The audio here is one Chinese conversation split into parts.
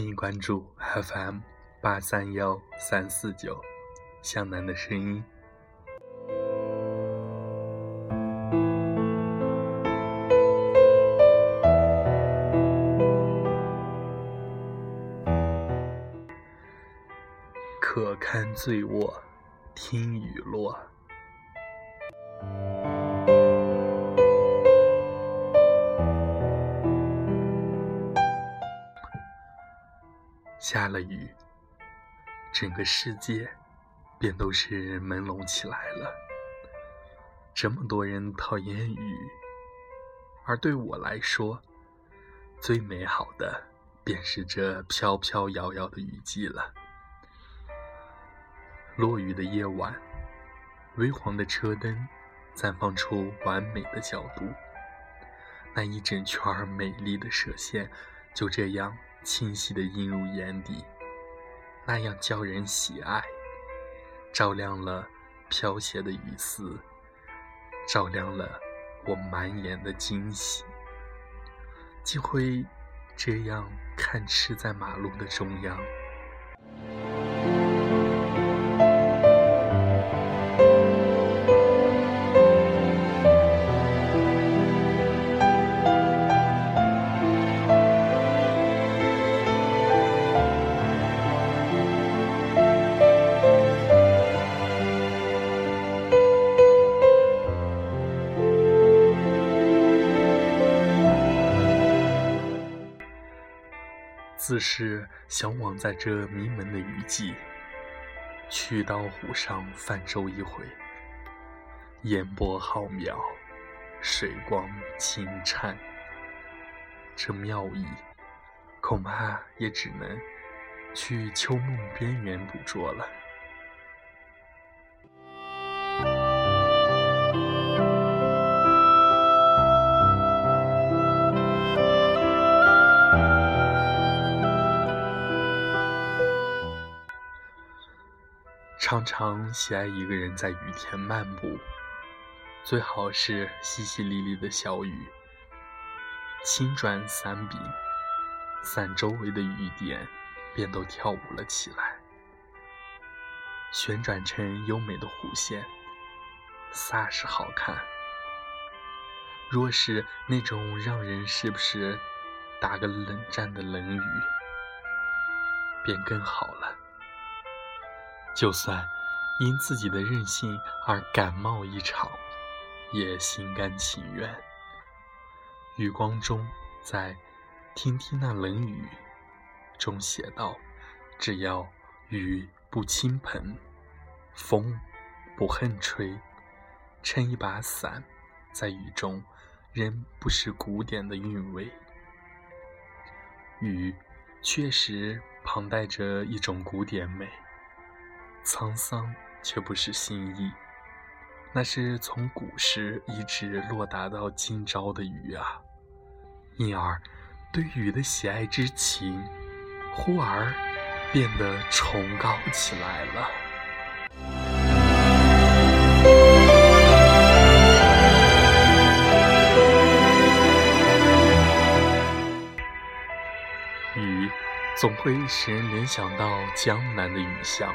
欢迎关注 FM 八三幺三四九，向南的声音。可堪醉卧，听雨落。下了雨，整个世界便都是朦胧起来了。这么多人讨厌雨，而对我来说，最美好的便是这飘飘摇摇的雨季了。落雨的夜晚，微黄的车灯绽放出完美的角度，那一整圈美丽的射线就这样清晰地映入眼底，那样叫人喜爱，照亮了飘斜的雨丝，照亮了我满眼的惊喜，竟会这样看痴在马路的中央。自是向往在这迷蒙的雨季，去到湖上泛舟一回。烟波浩渺，水光清颤，这妙意，恐怕也只能去秋梦边缘捕捉了。常常喜爱一个人在雨天漫步，最好是淅淅沥沥的小雨，轻转伞柄，伞周围的雨点便都跳舞了起来，旋转成优美的弧线，煞是好看。若是那种让人时不时打个冷战的冷雨，便更好了。就算因自己的任性而感冒一场，也心甘情愿。余光中在听听那冷雨中写道：“只要雨不倾盆，风不横吹，撑一把伞，在雨中仍不失古典的韵味。”雨确实旁带着一种古典美。沧桑却不是新意，那是从古时一直落达到今朝的雨啊！因而，对雨的喜爱之情，忽而变得崇高起来了。雨总会使人联想到江南的雨巷。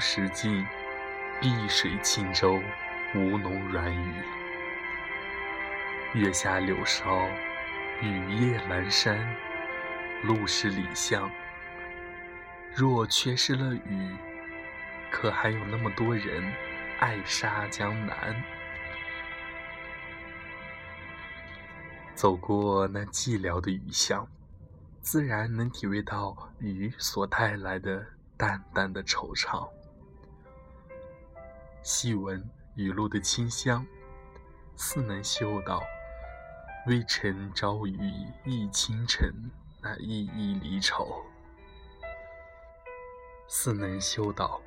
石尽，碧水轻舟，吴侬软语。月下柳梢，雨夜阑珊，路是里巷。若缺失了雨，可还有那么多人爱杀江南？走过那寂寥的雨巷，自然能体会到雨所带来的。淡淡的惆怅。细闻雨露的清香，似能嗅到微尘朝雨浥轻尘那依依离愁，似能嗅到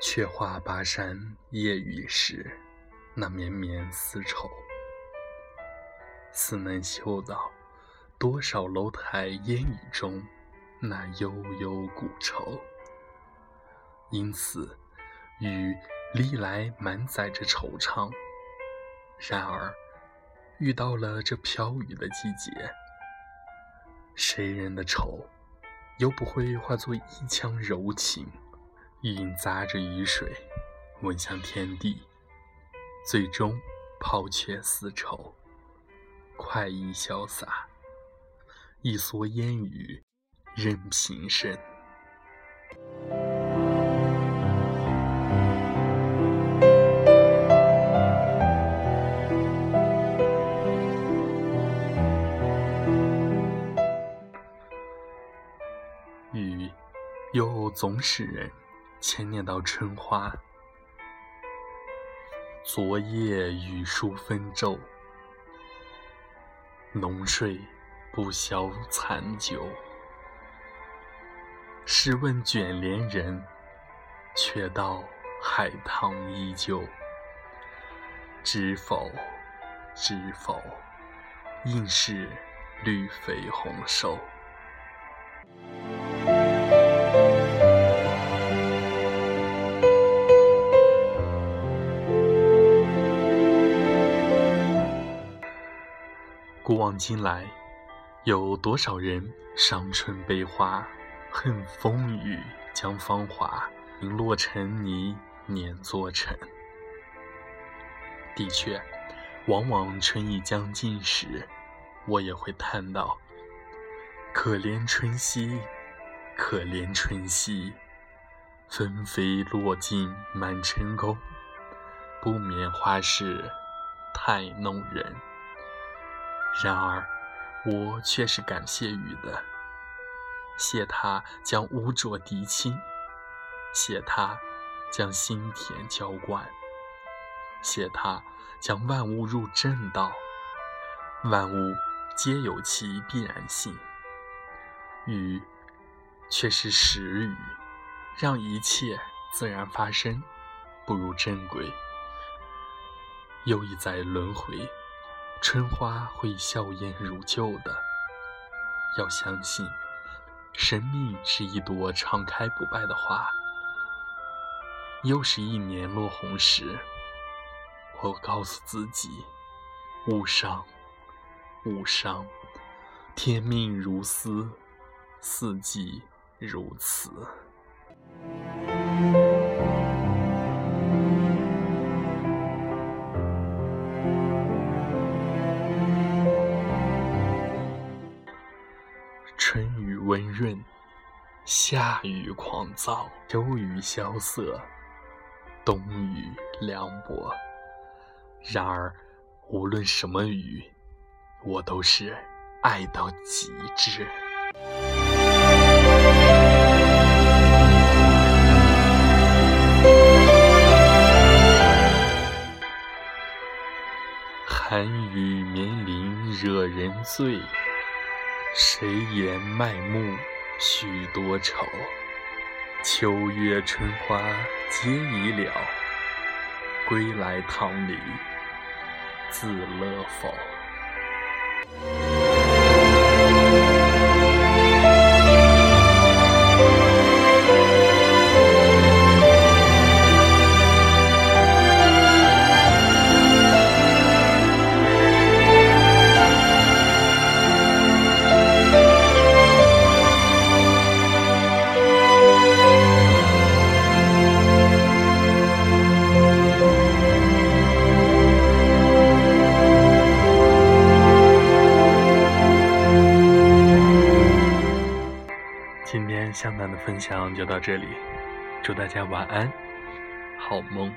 却话巴山夜雨时那绵绵丝绸，似能嗅到多少楼台烟雨中那悠悠古愁。因此，雨历来满载着惆怅。然而，遇到了这飘雨的季节，谁人的愁又不会化作一腔柔情，晕杂着雨水，吻向天地，最终抛却丝绸，快意潇洒，一蓑烟雨任平生。又总使人牵念到春花。昨夜雨疏风骤，浓睡不消残酒。试问卷帘人，却道海棠依旧。知否，知否，应是绿肥红瘦。古往今来，有多少人伤春悲花，恨风雨将芳华零落成泥碾作尘？的确，往往春意将尽时，我也会叹道：“可怜春熙，可怜春熙，纷飞落尽满城宫，不免花事太弄人。”然而，我却是感谢雨的，谢它将污浊涤清，谢它将心田浇灌，谢它将万物入正道。万物皆有其必然性，雨却是时雨，让一切自然发生，步入正轨，又一载轮回。春花会笑颜如旧的，要相信，生命是一朵常开不败的花。又是一年落红时，我告诉自己，勿伤，勿伤，天命如斯，四季如此。温润，夏雨狂躁，秋雨萧瑟，冬雨凉薄。然而，无论什么雨，我都是爱到极致。寒雨绵绵惹人醉。谁言卖木许多愁？秋月春花皆已了，归来堂里自乐否？今天向南的分享就到这里，祝大家晚安，好梦。